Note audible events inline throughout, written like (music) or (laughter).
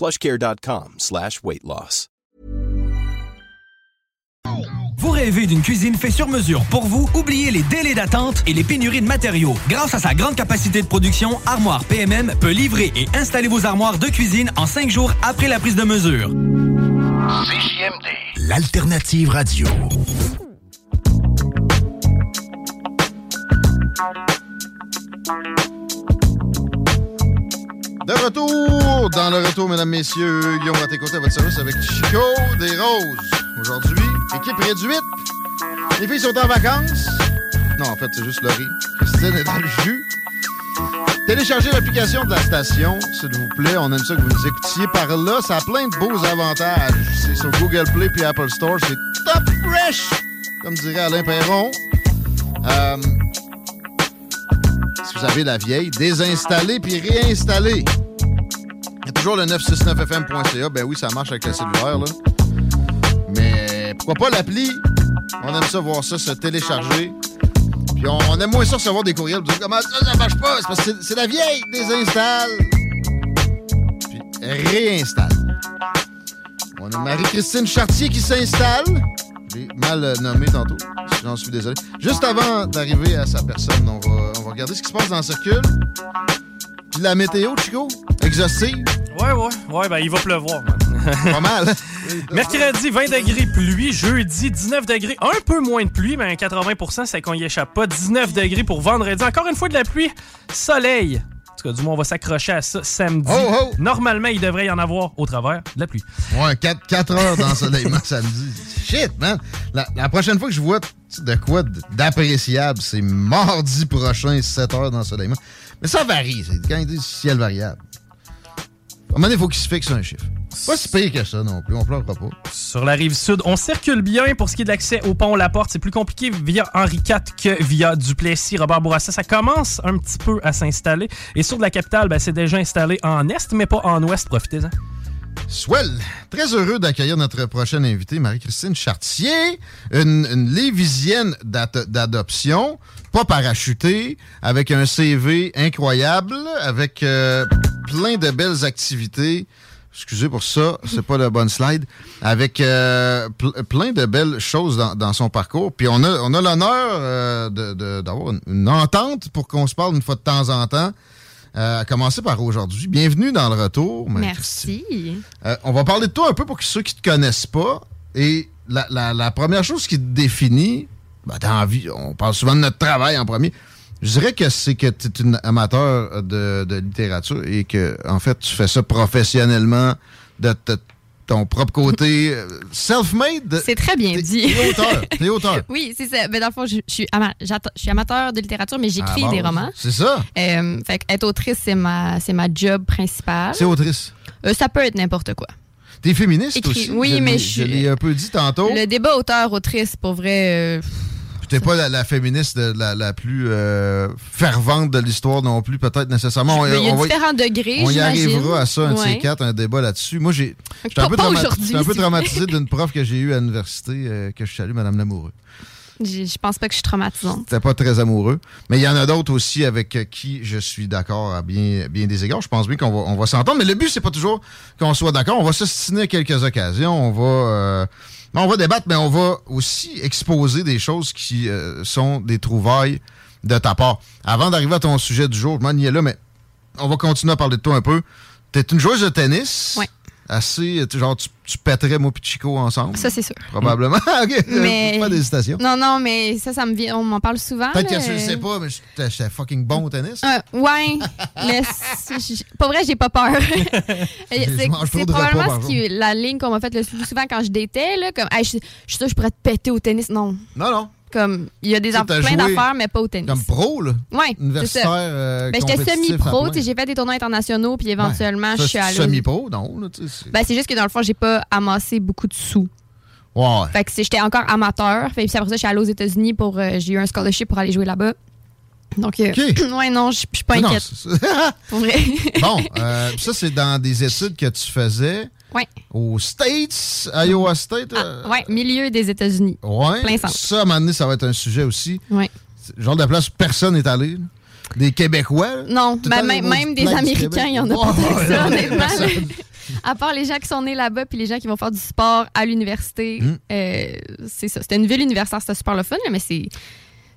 plushcare.com slash weight loss. Vous rêvez d'une cuisine faite sur mesure pour vous? Oubliez les délais d'attente et les pénuries de matériaux. Grâce à sa grande capacité de production, Armoire PMM peut livrer et installer vos armoires de cuisine en cinq jours après la prise de mesure. CJMD. L'alternative radio. De retour dans le retour, mesdames, messieurs. Guillaume va t'écouter à votre service avec Chico des Roses. Aujourd'hui, équipe réduite. Les filles sont en vacances. Non, en fait, c'est juste Laurie. Christine est dans le jus. Téléchargez l'application de la station, s'il vous plaît. On aime ça que vous nous écoutiez par là. Ça a plein de beaux avantages. C'est sur Google Play puis Apple Store. C'est top fresh, comme dirait Alain Perron. Euh, vous avez la vieille, désinstallez puis réinstallez. Il y a toujours le 969fm.ca. Ben oui, ça marche avec le cellulaire, là. Mais pourquoi pas l'appli? On aime ça voir ça se télécharger. Puis on, aime moins ça recevoir des courriels. Vous comment ça, ça marche pas? C'est parce que c'est- c'est la vieille. Désinstalle. Puis réinstalle. On a Marie-Christine Chartier qui s'installe. J'ai mal euh, nommé tantôt. J'en suis désolé. Juste avant d'arriver à sa personne, on va, on va regarder ce qui se passe dans le circule. Puis la météo, Chico, exhaustive? Ouais, ouais, ouais, ben il va pleuvoir. Pas mal. (laughs) Mercredi, 20 degrés pluie. Jeudi, 19 degrés. Un peu moins de pluie, mais 80% c'est qu'on y échappe pas. 19 degrés pour vendredi. Encore une fois de la pluie. Soleil. Tout cas, du moins, on va s'accrocher à ça samedi. Oh, oh. Normalement, il devrait y en avoir au travers de la pluie. Ouais, 4, heures d'ensoleillement (laughs) samedi. Shit, man. La, la prochaine fois que je vois de quoi d'appréciable, c'est mardi prochain, 7 heures d'ensoleillement. Mais ça varie. c'est Quand ils disent ciel variable. À un moment donné, il faut qu'il se fixe un chiffre. Pas si pire que ça non plus. On pleurera pas. Sur la rive sud, on circule bien pour ce qui est de l'accès au pont La Porte. C'est plus compliqué via Henri IV que via Duplessis, Robert Bourassa. Ça commence un petit peu à s'installer. Et sur de la capitale, ben, c'est déjà installé en est, mais pas en ouest. Profitez-en. Swell! Très heureux d'accueillir notre prochaine invitée, Marie-Christine Chartier, une, une Lévisienne d'adoption, pas parachutée, avec un CV incroyable, avec euh, plein de belles activités. Excusez pour ça, c'est pas la bonne slide. Avec euh, ple- plein de belles choses dans, dans son parcours. Puis on a, on a l'honneur euh, de- de- d'avoir une, entente pour qu'on se parle une fois de temps en temps. Euh, à commencer par aujourd'hui. Bienvenue dans le retour. Merci. On va parler de toi un peu pour ceux qui te connaissent pas. Et la, la- la première chose qui te définit, ben, dans la vie, on parle souvent de notre travail en premier. Je dirais que c'est que tu es une amateur de, de littérature et que, en fait, tu fais ça professionnellement de ton propre côté. euh, Self-made. C'est très bien dit. T'es auteur. T'es auteur. (laughs) oui, c'est ça. Mais dans le fond, je, je suis, ama- je suis amateur de littérature, mais j'écris la des romans. C'est ça. Euh, fait que être autrice, c'est ma, c'est ma job principale. C'est autrice. Euh, ça peut être n'importe quoi. T'es féministe Écrit- aussi. oui, mais je Je suis- l'ai un peu dit tantôt. Le débat auteur-autrice, pour vrai, euh, T'es pas la, la féministe la, la plus euh, fervente de l'histoire non plus, peut-être nécessairement. On- il y a on va- différents degrés, On y arrivera à ça, un de ces quatre, un débat là-dessus. Moi, j'ai. J'étais un peu, pas trauma- aujourd'hui, j'étais un peu traumatisé d'une prof que j'ai eue à l'université, euh, que je salue, Madame Lamoureux. Je pense pas que je suis traumatisante. C'était pas très amoureux. Mais il y en a d'autres aussi avec euh, qui je suis d'accord à bien, bien des égards. Je pense bien qu'on va, on va s'entendre. Mais le but, c'est pas toujours qu'on soit d'accord. On va s'ostiner à quelques occasions. On va, euh, on va débattre, mais on va aussi exposer des choses qui euh, sont des trouvailles de ta part. Avant d'arriver à ton sujet du jour, je m'en là, mais on va continuer à parler de toi un peu. Tu es une joueuse de tennis. Ouais. Assez. Genre, tu, tu pèterais moi et Chico ensemble? Ça, c'est sûr. Probablement. (laughs) OK. Mais- Pas d'hésitation. Non, non, mais ça, ça me vient. On m'en parle souvent. Peut-être que tu le sais pas, mais j'étais fucking bon au tennis. Euh, ouais, j- pas vrai, j'ai pas peur. (laughs) (laughs) c'est probablement ce qui, la ligne qu'on m'a faite le plus souvent quand je datais. Là, comme, Hey, je, je suis sûre que je pourrais te péter au tennis. Non, Non, non. Comme, il y a des t'as plein joué d'affaires, mais pas au tennis. Comme pro, là. Ouais, c'est Universitaire. euh, Ben, j'étais semi-pro, plein. tu sais, j'ai fait des tournois internationaux, puis éventuellement, Ça, je suis allée. au- Semi-pro, non. Là, c'est- Ben, c'est juste que dans le fond, j'ai pas amassé beaucoup de sous. ouais. Fait que j'étais encore amateur. Fait, puis après ça, je suis allée aux États-Unis pour. euh, j'ai eu un scholarship pour aller jouer là-bas. Donc, euh, (clears throat) ouais, non, je suis pas Non, inquiète. c'est. (laughs) Pour vrai. bon, euh, ça, c'est dans des études que tu faisais ouais. aux States, Iowa State. Ah, euh, ouais, milieu des États-Unis. Ouais. Plein centre. Ça, à un moment donné, ça va être un sujet aussi. Le genre de place où personne n'est allé. là. Des Québécois. là. Non, ben, même, des Américains, il y en a Ouais, pas ça, honnêtement. (laughs) À part les gens qui sont nés là-bas puis les gens qui vont faire du sport à l'université, Hmm. euh, c'est ça. C'était une ville universitaire, c'était super le fun, mais c'est.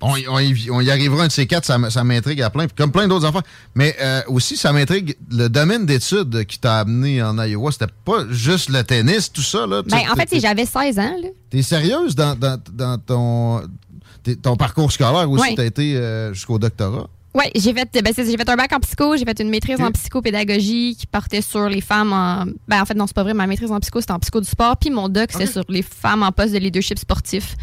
On, y- on y, on y arrivera un de ces quatre, ça, m'intrigue à plein, comme plein d'autres affaires. Mais euh, aussi, ça m'intrigue le domaine d'études qui t'a amené en Iowa. C'était pas juste le tennis, tout ça. Là. Ben, en fait, j'avais 16 ans. T'es sérieuse dans, dans, dans ton, parcours scolaire aussi? Ouais. T'as été euh, jusqu'au doctorat? Oui, j'ai fait, ben, j'ai fait un bac en psycho, j'ai fait une maîtrise en psychopédagogie qui portait sur les femmes en. Ben, en fait, non, c'est pas vrai. Ma maîtrise en psycho, c'était en psycho du sport. Puis mon doc, c'était Ok. sur les femmes en poste de leadership sportif.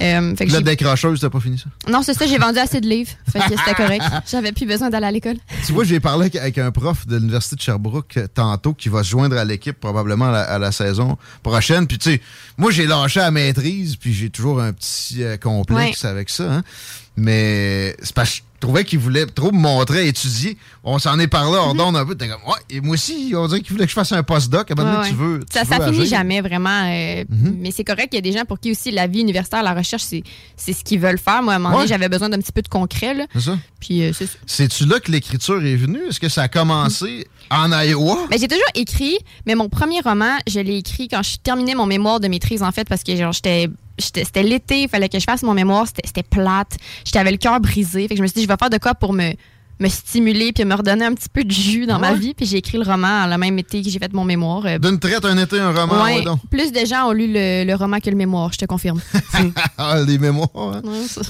Euh, fait que décrocheuse, t'as pas fini ça? non, c'est ça, j'ai vendu assez de livres. Fait que c'était correct. (laughs) J'avais plus besoin d'aller à l'école. tu vois, j'ai parlé avec, un prof de l'Université de Sherbrooke euh, tantôt qui va se joindre à l'équipe probablement à la, à la saison prochaine. Puis, tu sais, moi, j'ai lâché à maîtrise, puis j'ai toujours un petit euh, complexe avec ça. hein. Mais c'est parce que trouvais qu'il voulait trop me montrer étudier. On s'en est parlé hors d'onde un peu. T'es comme, ouais, et moi aussi, on dirait qu'il voulait que je fasse un postdoc. À un moment donné, Ouais, tu veux. tu Ça, ça finit jamais vraiment. euh, Mhm. Mais c'est correct. Il y a des gens pour qui aussi la vie universitaire, la recherche, c'est ce qu'ils veulent faire. Moi, à un moment donné, Ouais. j'avais besoin d'un petit peu de concret. C'est ça? Puis euh. C'est-tu là que l'écriture est venue? Est-ce que ça a commencé en Iowa? Ben, j'ai toujours écrit, mais mon premier roman, je l'ai écrit quand je terminais mon mémoire de maîtrise, en fait, parce que genre, j'étais. J'étais- C'était l'été, il fallait que je fasse mon mémoire, c'était plate. J'avais le cœur brisé. Fait que je me suis dit, je vais faire de quoi pour me, me stimuler puis me redonner un petit peu de jus dans ma vie. Puis j'ai écrit le roman le même été que j'ai fait mon mémoir. Euh, D'une traite, un été, un roman, ouais, ouais, donc. plus de gens ont lu le, le roman que le mémoire, je te confirme. (laughs) Ah, les mémoires, hein? Ça-.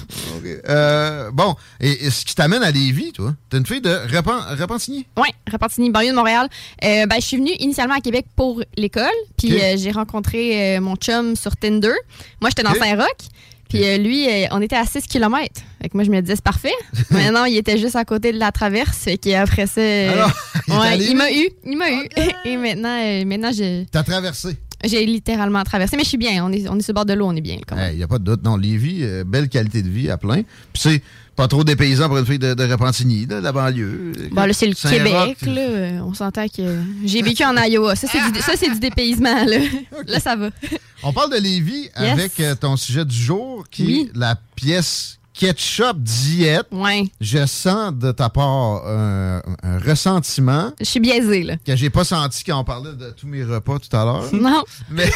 Euh, bon, et, et ce qui t'amène à Lévis, toi, t'es une fille de Repen- Repentigny? Oui, Repentigny, banlieue de Montréal. Euh, ben, je suis venue initialement à Québec pour l'école, puis euh, j'ai rencontré mon chum sur Tinder. Moi, j'étais dans. Saint-Roch, puis euh, lui, euh, on était à 6 km. Fait que moi, je me disais, c'est parfait. (laughs) Mais non, il était juste à côté de la traverse, fait qu'après ça... euh, Alors, (laughs) il ouais, m'a eu, il m'a eu. (laughs) Et maintenant, euh, maintenant je- T'as traversé. j'ai littéralement traversé. Mais je suis bien, on est, on est sur le bord de l'eau, on est bien. Il n'y a pas de doute. Non, Lévis, euh, belle qualité de vie à plein. Puis c'est pas trop dépaysant pour une fille de, de Repentigny, de la banlieue. Bon, là, c'est le. Québec, là. euh, On s'entend que j'ai vécu en Iowa. Ça, c'est du, ça, c'est du dépaysement, là. (laughs) Là, ça va. On parle de Lévis Yes. avec euh, ton sujet du jour, qui Oui. est la pièce Ketchup Diète. Ouais. Je sens de ta part un, un ressentiment Je suis biaisée, là. que j'ai pas senti quand on parlait de tous mes repas tout à l'heure. (laughs) Non. Mais,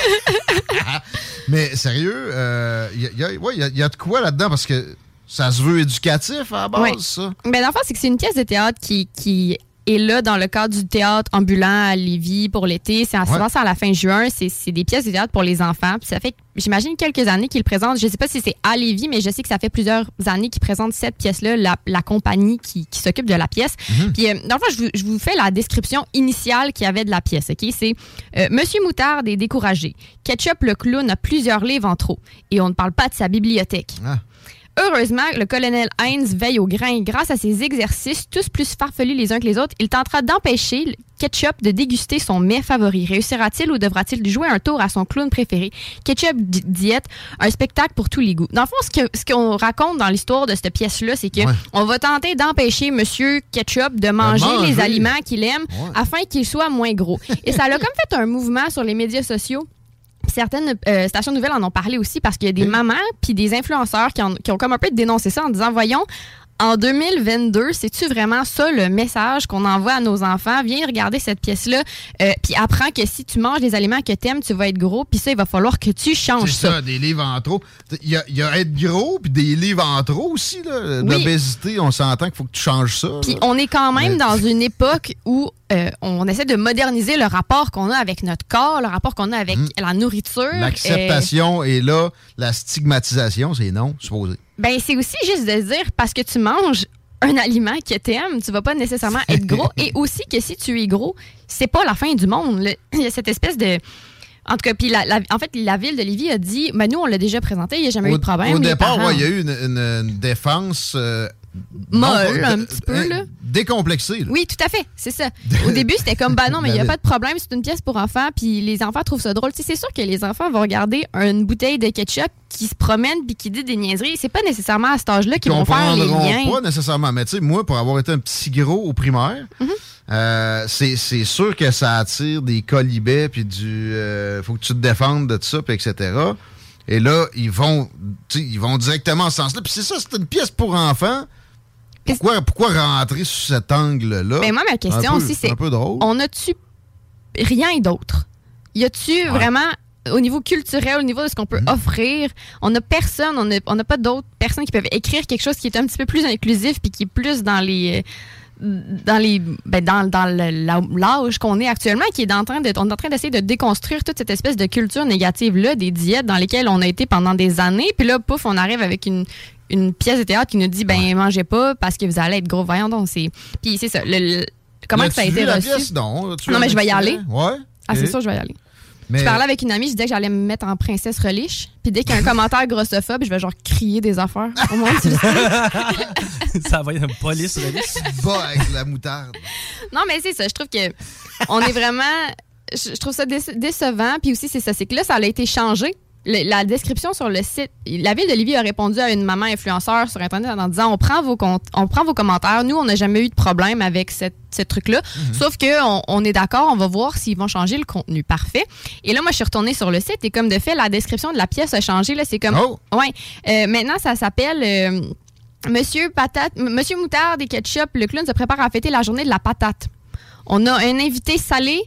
(laughs) mais sérieux, il y, a, ouais, y a- y a de quoi là-dedans? Parce que ça se veut éducatif à la base, Ouais. ça? Ben, dans le fond, c'est que c'est une pièce de théâtre qui, qui est là dans le cadre du théâtre ambulant à Lévis pour l'été. C'est en Ouais. à la fin juin. C'est des pièces de théâtre pour les enfants. Puis ça fait, j'imagine, quelques années qu'ils présentent. Je sais pas si c'est à Lévis, mais je sais que ça fait plusieurs années qu'ils présentent cette pièce-là, la, la compagnie qui, qui s'occupe de la pièce. Puis, euh, dans le fond, je vous, je vous fais la description initiale qu'il y avait de la pièce. OK? C'est euh, Monsieur Moutarde est découragé. Ketchup le clown a plusieurs livres en trop. Et on ne parle pas de sa bibliothèque. Ah. Heureusement, le colonel Heinz veille au grain. Grâce à ses exercices, tous plus farfelus les uns que les autres, il tentera d'empêcher le Ketchup de déguster son mets favori. Réussira-t-il ou devra-t-il jouer un tour à son clown préféré? Ketchup di- Diète, un spectacle pour tous les goûts. Dans le fond, ce que- ce qu'on raconte dans l'histoire de cette pièce-là, c'est que Ouais. on va tenter d'empêcher Monsieur Ketchup de manger, manger. les aliments qu'il aime Ouais. afin qu'il soit moins gros. Et ça a comme fait un mouvement sur les médias sociaux. Certaines euh, stations nouvelles en ont parlé aussi parce qu'il y a des mamans puis des influenceurs qui, en- qui ont comme un peu dénoncé ça en disant voyons en 2022, c'est-tu vraiment ça le message qu'on envoie à nos enfants? Viens regarder cette pièce-là, euh, puis apprends que si tu manges des aliments que t'aimes, tu vas être gros, puis ça, il va falloir que tu changes C'est ça, des livres en trop. Il y a, il y a être gros, puis des livres en trop aussi. là. L'obésité, on s'entend qu'il faut que tu changes ça. Puis on est quand même Mais- dans une époque où euh, on essaie de moderniser le rapport qu'on a avec notre corps, le rapport qu'on a avec Mhm. la nourriture. Euh, L'acceptation est là, la stigmatisation, c'est non, supposé. Ben c'est aussi juste de dire parce que tu manges un aliment que t'aimes, tu vas pas nécessairement être gros. (laughs) Et aussi que si tu es gros, c'est pas la fin du monde. (clears throat) Il y a cette espèce de en tout cas, puis la- la- en fait, la ville de Lévis a dit, ben nous, on l'a déjà présenté, il n'y a jamais eu de problème. au départ, ouais, il y a eu une défense euh, Molle, un euh, petit peu, euh, là. Décomplexée. là. Oui, tout à fait, c'est ça. (laughs) Au début, c'était comme, bah non, mais il n'y a pas de problème, c'est une pièce pour enfants, puis les enfants trouvent ça drôle. C'est sûr que les enfants vont regarder une bouteille de ketchup qui se promène puis qui dit des niaiseries. C'est pas nécessairement à cet âge-là qu'ils vont faire les liens. pas nécessairement. Mais tu sais, moi, pour avoir été un petit gros au primaire, Mhm. euh, c'est sûr que ça attire des colibets, puis du... euh, faut que tu te défendes de ça, puis etc. Et là, ils vont, ils vont directement en ce sens-là. Puis c'est ça, c'est une pièce pour enfants. Pourquoi, pourquoi rentrer sous cet angle-là? Ben, moi, ma question peu- aussi, c'est un peu drôle. on a-tu rien d'autre? Y a-tu vraiment, au niveau culturel, au niveau de ce qu'on peut Mhm. offrir, on n'a personne, on n'a pas d'autres personnes qui peuvent écrire quelque chose qui est un petit peu plus inclusif puis qui est plus dans les. euh, dans les ben, dans, dans l'âge qu'on est actuellement qui est en train de on est en train d'essayer de déconstruire toute cette espèce de culture négative là des diètes dans lesquelles on a été pendant des années puis là pouf on arrive avec une une pièce de théâtre qui nous dit ben mangez pas parce que vous allez être gros voyons donc c'est puis c'est ça le- le- comment que ça a été vu, la reçu? pièce? Non, mais je vais y aller. Ouais. ah c'est sûr je vais y aller Mais- je parlais avec une amie, je disais que j'allais me mettre en princesse reliche. Puis dès qu'il y a un (laughs) commentaire grossophobe, je vais genre crier des affaires. Au moins, tu le sais. (laughs) ça va être une police, liste. (laughs) Bas avec la moutarde. Non, mais c'est ça. Je trouve que on est vraiment. Je, je trouve ça déce- décevant. Puis aussi, c'est ça. C'est que là, ça a été changé. Le- la description sur le site, la ville de Lévis a répondu à une maman influenceur sur Internet en disant on prend vos, on prend vos commentaires. Nous, on n'a jamais eu de problème avec cette, ce truc-là. Sauf que on, est d'accord, on va voir s'ils vont changer le contenu. Parfait. Et là, moi, je suis retournée sur le site et comme de fait, la description de la pièce a changé. C'est comme. Oh! Ouais. Euh, maintenant, ça s'appelle. euh, Monsieur Patate, Monsieur Moutarde et Ketchup, le clown se prépare à fêter la journée de la patate. On a un invité salé,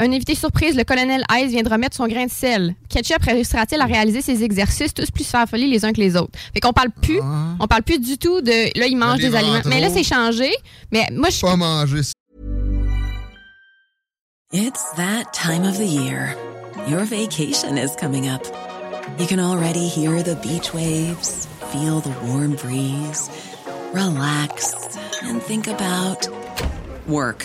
un invité surprise, le colonel Ice vient de remettre son grain de sel. Ketchup réussira-t-il à réaliser ses exercices tous plus farfelus les uns que les autres? Fait qu'on parle plus, Ah. on parle plus du tout de là il mange des aliments. en Mais là c'est changé. Mais moi je Pas manger ça. It's that time of the year. Your vacation is coming up. You can already hear the beach waves, feel the warm breeze, relax, and think about work.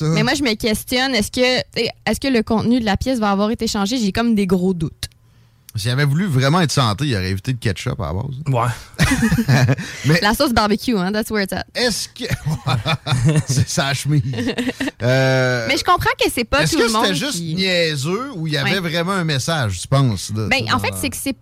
Mais moi je me questionne est-ce que est-ce que le contenu de la pièce va avoir été changé? J'ai comme des gros doutes. S'il avait voulu vraiment être santé, il aurait évité le ketchup à la base. Ouais. (laughs) La sauce barbecue, hein, that's where it's at. Est-ce que. (laughs) c'est sa chemise. Euh, Mais je comprends que c'est pas Est-ce tout que le monde. c'était juste qui- niaiseux ou il y avait Ouais. vraiment un message, tu penses? là, Ben, en fait, c'est que c'est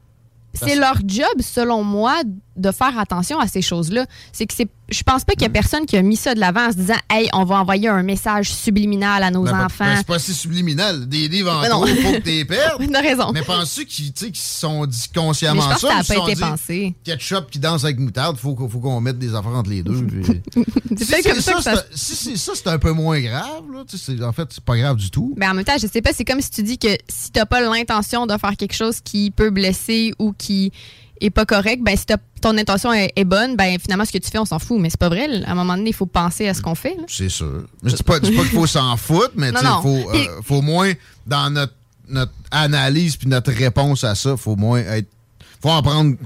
c'est leur job, selon moi, de faire attention à ces choses-là. C'est que c'est, je pense pas qu'il y a Mm. personne qui a mis ça de l'avant en se disant, hey, on va envoyer un message subliminal à nos Ben, ben, enfants. ben, c'est pas si subliminal. Des livres en trop, il faut que tu les perdes. (laughs) T'as raison. Mais penses-tu qu'ils se sont dit Mais consciemment je pense que ça n'a pas été dit, pensé. Ketchup qui danse avec moutarde, faut, qu'on- faut qu'on mette des affaires entre les deux. (laughs) C'est si comme ça ça c'est- si c'est ça, c'est un peu moins grave. Là. En fait, c'est pas grave du tout. Mais en même temps, je sais pas, c'est comme si tu dis que si t'as pas l'intention de faire quelque chose qui peut blesser ou qui est pas correct, ben si ton intention est, est bonne, ben finalement ce que tu fais, on s'en fout. Mais c'est pas vrai. là. À un moment donné, il faut penser à ce qu'on fait. C'est sûr. Mais je dis pas, qu'il faut s'en foutre, mais non. faut, euh, faut moins, dans notre, notre analyse puis notre réponse à ça, faut moins être faut en prendre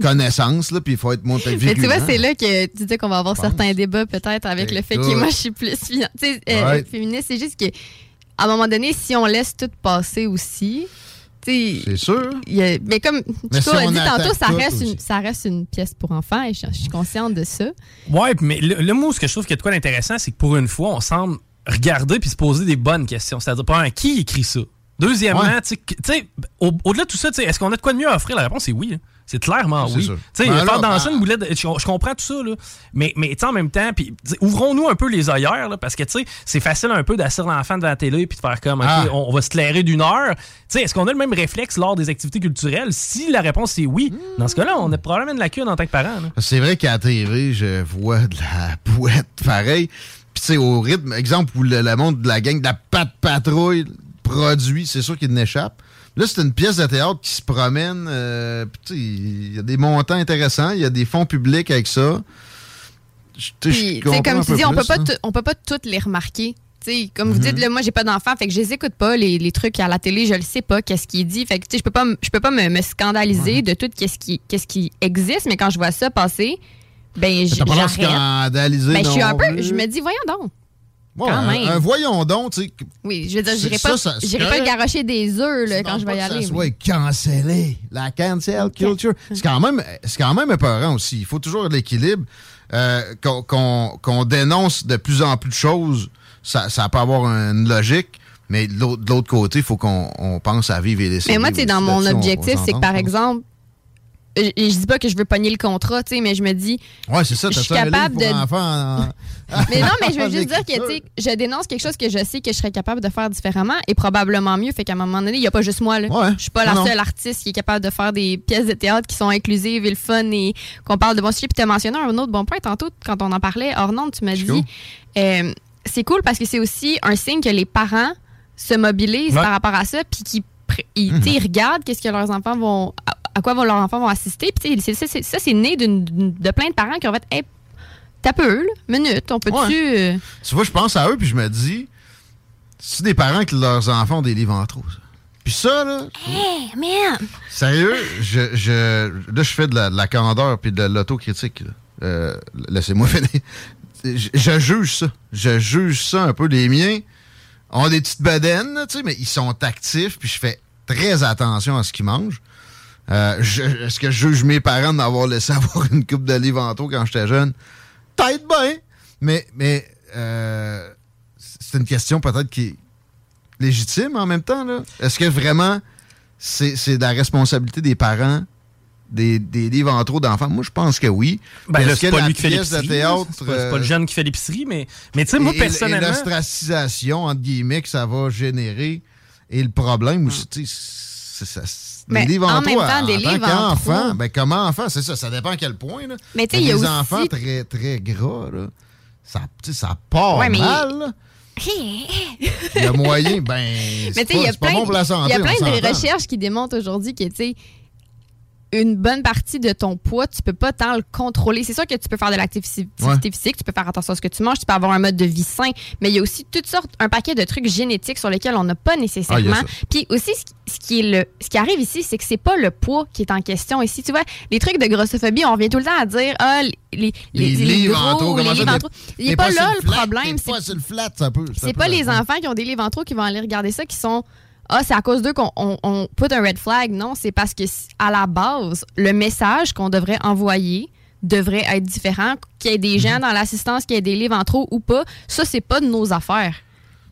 connaissance, là, puis il faut être monté Mais tu vois, c'est là que tu dis qu'on va avoir certains débats peut-être avec le fait que moi, je suis plus euh, féministe. C'est juste que, à un moment donné, si on laisse tout passer aussi, C'est sûr. il y a- mais comme Mais si on dit tantôt, ça reste, une, ça reste une pièce pour enfants et je, je suis consciente de ça. Ouais, mais le, le mot, ce que je trouve qu'il y a de quoi d'intéressant, c'est que pour une fois, on semble regarder puis se poser des bonnes questions. C'est-à-dire, un qui écrit ça? Deuxièmement, Ouais. au-delà de tout ça, tu sais, est-ce qu'on a de quoi de mieux à offrir? La réponse est oui. hein. C'est clairement C'est oui. Tu sais, Ben faire là, danser ben- une boulette, de- je, je comprends tout ça, là. Mais, mais en même temps, puis ouvrons-nous un peu les œillères, là, parce que, tu sais, c'est facile un peu d'asseoir l'enfant devant la télé puis de faire comme, Ah. on, on va se clairer d'une heure. Tu sais, est-ce qu'on a le même réflexe lors des activités culturelles? Si la réponse est oui, dans ce cas-là, on a probablement une lacune en tant que parent. C'est vrai qu'à la TV, je vois de la (laughs) bouette pareil. Puis tu sais, au rythme, exemple, où le, le monde de la gang de la patte patrouille produit, c'est sûr qu'il n'échappe. Là, c'est une pièce de théâtre qui se promène. euh, il y a des montants intéressants, il y a des fonds publics avec ça. Puis, comme tu dis, on peut plus, pas hein. tout- on peut pas toutes les remarquer. Comme vous dites, là, moi, j'ai pas d'enfant, fait que je les écoute pas, les, les trucs à la télé, je le sais pas, qu'est-ce qui est dit. Fait que, tu sais, je peux pas, je peux pas me, me scandaliser de tout qu'est-ce qui, qu'est-ce qui existe, mais quand je vois ça passer, ben, j'arrête. scandalisé, Ben, je suis un peu, je me dis, voyons donc. Ouais, quand un- même. un voyons donc, tu sais. Oui, je veux dire, C'est- j'irai pas, ça, c'est pas garocher des œufs, là, quand je vais y que aller. Ça mais- soit cancellé. La cancel culture. C'est quand même, c'est quand même épeurant aussi. Il faut toujours l'équilibre. Euh, qu'on, dénonce de plus en plus de choses, ça, ça peut avoir une logique. Mais de l'autre, côté, il faut qu'on on pense à vivre et laisser Mais moi, sais, dans mon objectif, c'est que par pense. exemple, je, je dis pas que je veux pogner le contrat, tu sais, mais je me dis, Ouais, c'est ça. je T'as suis capable de- enfants en- (laughs) Mais non, mais je veux (laughs) juste dire que, tu sais, je dénonce quelque chose que je sais que je serais capable de faire différemment et probablement mieux. Fait qu'à un moment donné, il n'y a pas juste moi, là. Ouais. Je suis pas la Non, non. seule artiste qui est capable de faire des pièces de théâtre qui sont inclusives et le fun et qu'on parle de bons sujets. Puis tu as mentionné un autre bon point tantôt, quand on en parlait, Ornande, tu m'as dit, euh, c'est cool parce que c'est aussi un signe que les parents se mobilisent Ouais. par rapport à ça puis qu'ils ils, Mhm. ils regardent qu'est-ce que leurs enfants vont à, quoi vont leurs enfants vont assister puis c'est- ça c'est né de plein de parents qui ont fait hey, t'as peu là, minute on peut-tu euh, Tu vois, je pense à eux, puis je me dis, c'est des parents qui leurs enfants ont des livres en trop, ça? Puis ça, là, hey man Sérieux, je, je, là, je fais de la, de la candeur puis de l'autocritique. là. Euh, Laissez-moi (laughs) finir. Je, je juge ça. Je juge ça un peu. Les miens ont des petites bedaines, là, tu sais, mais ils sont actifs, puis je fais très attention à ce qu'ils mangent. Euh, Est-ce que je juge mes parents d'avoir laissé (laughs) avoir une coupe de livres en trop quand j'étais jeune? Peut-être bien, mais, mais euh, c'est une question peut-être qui est légitime en même temps. Est-ce que vraiment c'est de la responsabilité des parents des, des livres en trop d'enfants? Moi, je pense que oui. Ben c'est que pas la lui qui fait l'épicerie. C'est pas, euh, le jeune qui fait l'épicerie, mais, mais tu sais, moi, et- personnellement. Et l'ostracisation, entre guillemets, que ça va générer. Et le problème aussi, tu sais, c'est ça. Mais des livres en trop, même temps, des en livres en qu'enfant, trop. ben comment enfant, c'est ça, ça dépend à quel point. Là. Mais tu sais, il y a des aussi- enfants très, très gras, là, ça, ça part Ouais, mais- mal. là. (laughs) Il y a moyen, ben, c'est il y pas, a pas plein, bon pour la il santé. y a plein de recherches qui démontrent aujourd'hui que, tu sais, une bonne partie de ton poids, tu peux pas tant le contrôler. C'est sûr que tu peux faire de l'activité Ouais. physique, tu peux faire attention à ce que tu manges, tu peux avoir un mode de vie sain, mais il y a aussi toutes sortes, un paquet de trucs génétiques sur lesquels on n'a pas Ah, nécessairement. Puis aussi, ce qui- ce qui, est le, ce qui arrive ici, c'est que c'est pas le poids qui est en question ici. Tu vois, les trucs de grossophobie, on revient tout le temps à dire, ah, les, les, Les les livres en trop, les livres en trop. Il n'est pas là le flat, problème. c'est pas sur le flat, ça peut. ça c'est peut pas les enfants qui ont des livres en trop qui vont aller regarder ça qui sont ah c'est à cause d'eux qu'on on, on put un red flag non c'est parce que à la base le message qu'on devrait envoyer devrait être différent qu'il y ait des Mhm. gens dans l'assistance qui aient des livres en trop ou pas ça c'est pas de nos affaires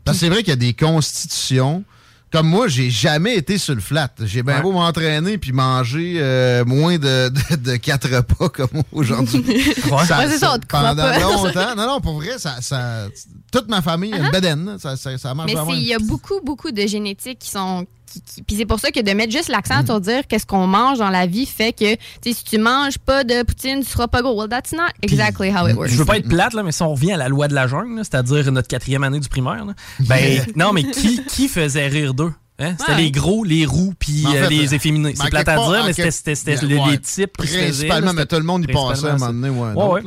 Parce que c'est vrai qu'il y a des constitutions. Comme moi, j'ai jamais été sur le flat. J'ai bien Ouais. beau m'entraîner puis manger euh, moins de, (laughs) de, de quatre repas comme aujourd'hui. (laughs) Ouais. Ouais, ça, on te croit pendant pas. (laughs) longtemps. Non, non, pour vrai, ça, ça, toute ma famille a une bedaine. là. Ça, ça, ça marche Uh-huh. mais il y a beaucoup beaucoup de génétiques qui sont qui- qui- puis c'est pour ça que de mettre juste l'accent sur dire qu'est-ce qu'on mange dans la vie fait que tu sais, si tu manges pas de poutine tu seras pas gros well that's not exactly how it works Je veux pas être plate, là, mais si on revient à la loi de la jungle, c'est-à-dire notre quatrième année du primaire, là, ben, (laughs) non, mais qui, qui faisait rire d'eux? Hein? C'était Ouais. les gros, les roux, puis euh, fait, les efféminés. ben, C'est plate à dire, mais c'était c'était Ouais, les, les types qui se faisaient. Principalement, mais tout le monde y passait à un moment donné. Ouais, Ouais.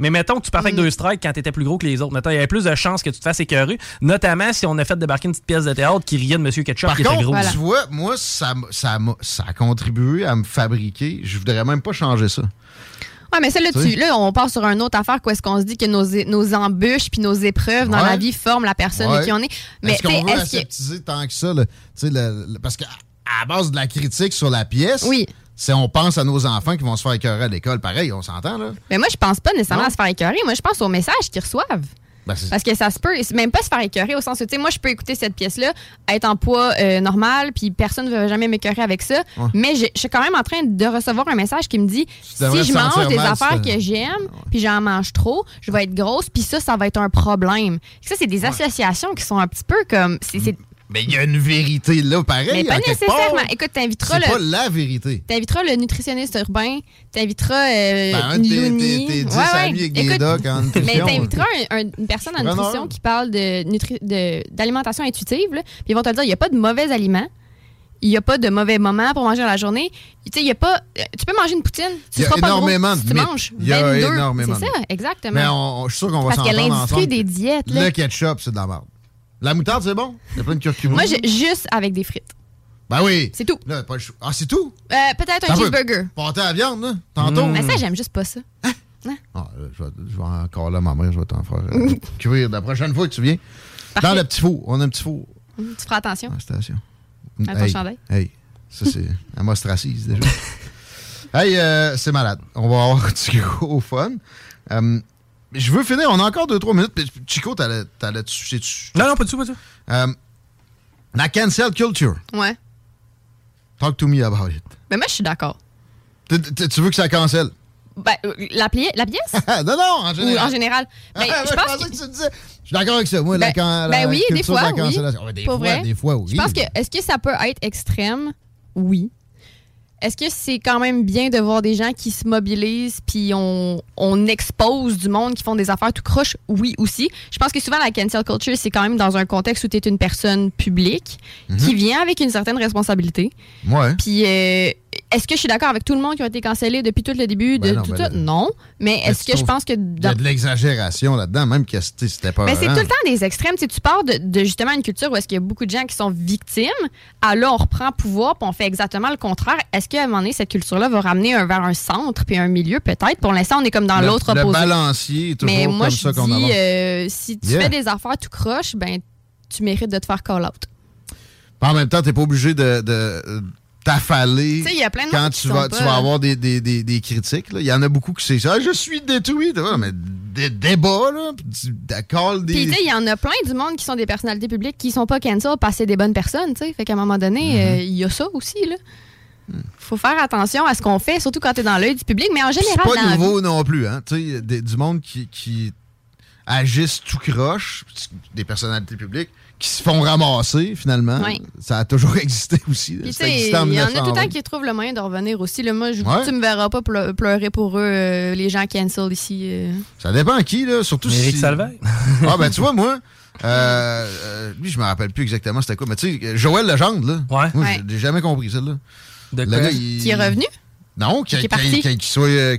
Mais mettons que tu partais avec Mm. deux strikes quand t'étais plus gros que les autres. Mettons, il y avait plus de chances que tu te fasses écœurer. Notamment si on a fait débarquer une petite pièce de théâtre qui riait de Monsieur Ketchup Par qui était contre, gros. tu vois, moi, ça, a contribué à me fabriquer. Je voudrais même pas changer ça. Ouais, mais ça, là, Tu tu, là, on part sur une autre affaire, quoi. Est-ce qu'on se dit que nos, embûches puis nos épreuves dans Ouais. la vie forment la personne Ouais. qui on est? Mais, Est-ce tu qu'on veut est-ce que- aseptiser tant que ça? Tu le- le- parce qu'à à base de la critique sur la pièce, Oui. C'est on pense à nos enfants qui vont se faire écœurer à l'école. Pareil, on s'entend, là? Mais moi, je pense pas nécessairement Non. à se faire écœurer. Moi, je pense aux messages qu'ils reçoivent. Ben, Parce que ça se peut, même pas se faire écœurer au sens où, tu sais, moi, je peux écouter cette pièce-là, être en poids euh, normal, puis personne ne va jamais m'écœurer avec ça. Ouais. Mais je, suis quand même en train de recevoir un message qui me dit si je mange des mal, affaires que j'aime, puis j'en mange trop, je vais être grosse, puis ça, ça va être un problème. Ça, c'est des associations qui sont un petit peu comme. c'est- Mais il y a une vérité là, pareil. mais pas quelque nécessairement. part. Écoute, t'inviteras C'est le. pas la vérité. T'inviteras le nutritionniste urbain, t'inviteras euh, Ben, un de tes- Looney. tes- tes dix Ouais, ouais. amis avec des Écoute, docs en nutrition. Mais t'inviteras un- un- une personne en nutrition qui parle de nutri- de- d'alimentation intuitive, là, puis ils vont te dire il n'y a pas de mauvais aliments, il n'y a pas de mauvais moments pour manger dans la journée. Tu sais, il y a pas. euh, Tu peux manger une poutine, tu Il y a seras pas gros énormément si de tu mythes. manges Il y a 22. énormément C'est de ça, exactement. Mais on- je suis sûr qu'on va Parce que l'industrie des diètes, là. Le ketchup, c'est de la merde. La moutarde, c'est bon? Il y a plein de curcuma. Moi, j'ai juste avec des frites. Ben oui. C'est tout. Là, pas le chou- Ah, c'est tout? Euh, Peut-être un cheeseburger. Pâté à la viande, là, tantôt? Mais ça, j'aime juste pas ça. Ah, là, je, vais, je vais encore là, ma mère, je vais t'en faire euh, (laughs) cuire la prochaine fois que tu viens. Dans Parfait. le petit four. On a un petit four Tu feras attention. à la station. À ton hey, chandail. Hey, ça, c'est. (laughs) Elle m'ostracise déjà. hey, euh, c'est malade. On va avoir (laughs) du gros fun. Euh, je veux finir. On a encore 2-3 minutes. Chico, t'allais dessus. Non, non, pas du tout, pas du tout. Euh, la cancel culture. Ouais. Talk to me about it. Mais moi, je suis d'accord. Tu veux que ça cancelle? Ben, euh, la, pli- la pièce? (laughs) non, non, en Ou général. en général? (laughs) Ben, Ah, je pense que- que tu disais. Je suis d'accord avec ça. Moi, la, Ben, can- ben la oui, des de fois, la oui. cancellation. Ouais, des, Pour fois, vrai. des fois, oui. Je pense que, est-ce que ça peut être extrême? Oui. Est-ce que c'est quand même bien de voir des gens qui se mobilisent puis on, on expose du monde qui font des affaires tout croche? Oui aussi. Je pense que souvent la cancel culture, c'est quand même dans un contexte où tu es une personne publique qui vient avec une certaine responsabilité. Ouais. Puis euh, est-ce que je suis d'accord avec tout le monde qui a été cancellé depuis tout le début de Ben non, tout ben ça? Non. Mais est-ce tu que je pense que Il y a de l'exagération là-dedans, même que c'était pas. mais c'est tout le temps des extrêmes. Tu, sais, tu pars de, de justement une culture où est-ce qu'il y a beaucoup de gens qui sont victimes. À là, on reprend pouvoir puis on fait exactement le contraire. Est-ce qu'à un moment donné, cette culture-là va ramener un, vers un centre puis un milieu? Peut-être? Pour l'instant, on est comme dans Le- l'autre Le opposé. balancier est toujours Mais moi, comme je ça qu'on dis, avance. euh, si tu Yeah. fais des affaires tout croche, ben tu mérites de te faire call-out. En même temps, t'es pas obligé de, de, t'affaler Tu sais, il y a plein de quand tu vas, tu vas avoir des, des, des, des critiques. là. Il y en a beaucoup qui c'est ça. Ah, je suis détruit. Mais des débats, là. puis tu des. Puis, tu il y en a plein du monde qui sont des personnalités publiques qui sont pas cancel parce que c'est des bonnes personnes, tu sais. Fait qu'à un moment donné, Mm-hmm. euh, il y a ça aussi, là. Faut faire attention à ce qu'on fait, surtout quand t'es dans l'œil du public, mais en général, c'est pas nouveau non plus, hein. Tu sais, des- du monde qui, qui agissent tout croche, des personnalités publiques, qui se font ramasser, finalement. Ouais. Ça a toujours (laughs) existé aussi. il y en a tout le 1920. temps qui trouvent le moyen de revenir aussi. Là. Moi, je, Ouais. tu me verras pas pleu- pleurer pour eux, euh, les gens cancel ici. euh. Ça dépend à qui, là. Surtout Éric si... Salvaire. (laughs) ah, ben, tu vois, moi, euh, lui, je me rappelle plus exactement c'était quoi. Mais tu sais, Joël Legendre, là. Ouais. Moi, Ouais. j'ai jamais compris ça, là. De quoi? gars, il- Qui est revenu? Non, Qui qu'il est parti? qu'il- qu'il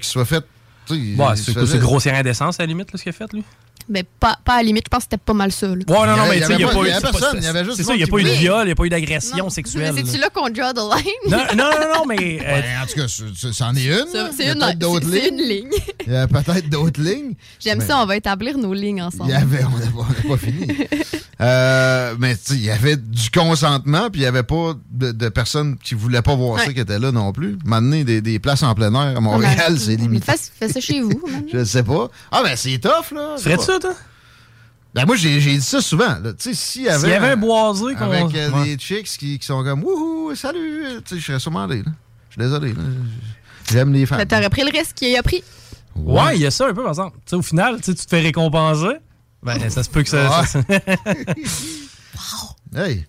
soit, fait. c'est grossière indécence à la limite, là, ce qu'il a fait, lui? Ben, pas, pas à la limite, je pense que c'était pas mal ça. là. Ouais, non, Il non, mais il tu sais, il n'y a pas eu. il c'est pas- personne, il y avait juste C'est ça, il n'y a pas eu de viol, il n'y a pas eu d'agression Mais sexuelle. c'est-tu là qu'on draw the line? Non, non, non, non, mais. (laughs) euh, Ben, en tout cas, c'en est une. là. C'est Il y a une, peut-être d'autres c'est- c'est lignes. une ligne. Il y a peut-être d'autres lignes. J'aime Mais- ça, on va établir nos lignes Il ensemble. y avait, on n'a pas, on n'a pas fini. (laughs) Euh, mais tu sais, il y avait du consentement, puis il n'y avait pas de, de personnes qui voulaient pas voir ça Ouais. qui étaient là non plus. Maintenant, des, des places en plein air à Montréal, Ouais. c'est limité. Fais, fais ça chez vous. (laughs) man. Je sais pas. Ah, ben c'est tough, là. Tu ferais-tu ça, toi? Ben moi, j'ai dit ça souvent. là. Tu sais, s'il y avait. S'il y avait un boisé. Avec euh, Ouais. des chicks qui, qui sont comme Wouhou, salut. Tu sais, je serais sûrement allé. Je suis désolé. J'aime les femmes. T'aurais pris le risque qu'il a pris. Ouais, il y a ça un peu, par exemple. Tu sais, au final, tu te fais récompenser. Ben, ça se peut que ça. Ouais. ça- (laughs) Hey,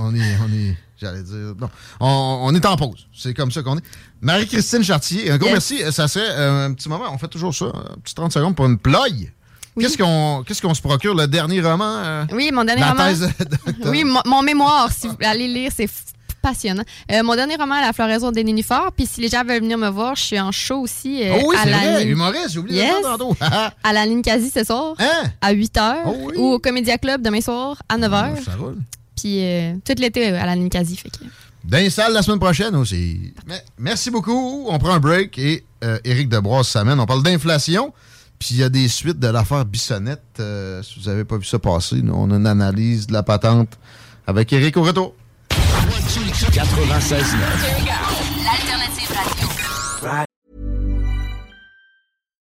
on est, on est, j'allais dire, non, on, on est en pause. C'est comme ça qu'on est. Marie-Christine Chartier, un gros Yes. merci. Ça serait euh, un petit moment, on fait toujours ça, un petit 30 secondes pour une ploye. Oui. Qu'est-ce qu'on se procure, le dernier roman? euh, Oui, mon dernier la roman. thèse? (laughs) Oui, mon, mon mémoire, si vous allez lire, c'est passionnant. Euh, mon dernier roman, La floraison des nénuphars. Puis si les gens veulent venir me voir, je suis en show aussi. euh, oh oui, c'est vrai, ligne- humoriste, j'ai oublié Yes. (laughs) à la ligne quasi ce soir, Hein? à 8 h. Oh oui. Ou au Comédia Club demain soir à 9 h. Ça roule. Puis euh, tout l'été à la ligne quasi. Fait que... Dans les salles la semaine prochaine aussi. Mais- merci beaucoup. On prend un break et Éric Debroise s'amène. On parle d'inflation. Puis il y a des suites de l'affaire Bissonnette. Euh, si vous n'avez pas vu ça passer, on a une analyse de la patente avec Eric Oreto. 96